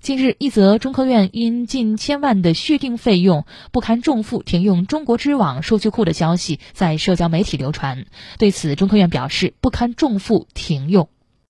近日，一则中科院因近千万的续订费用不堪重负停用中国知网数据库的消息在社交媒体流传，对此中科院表示不堪重负停用。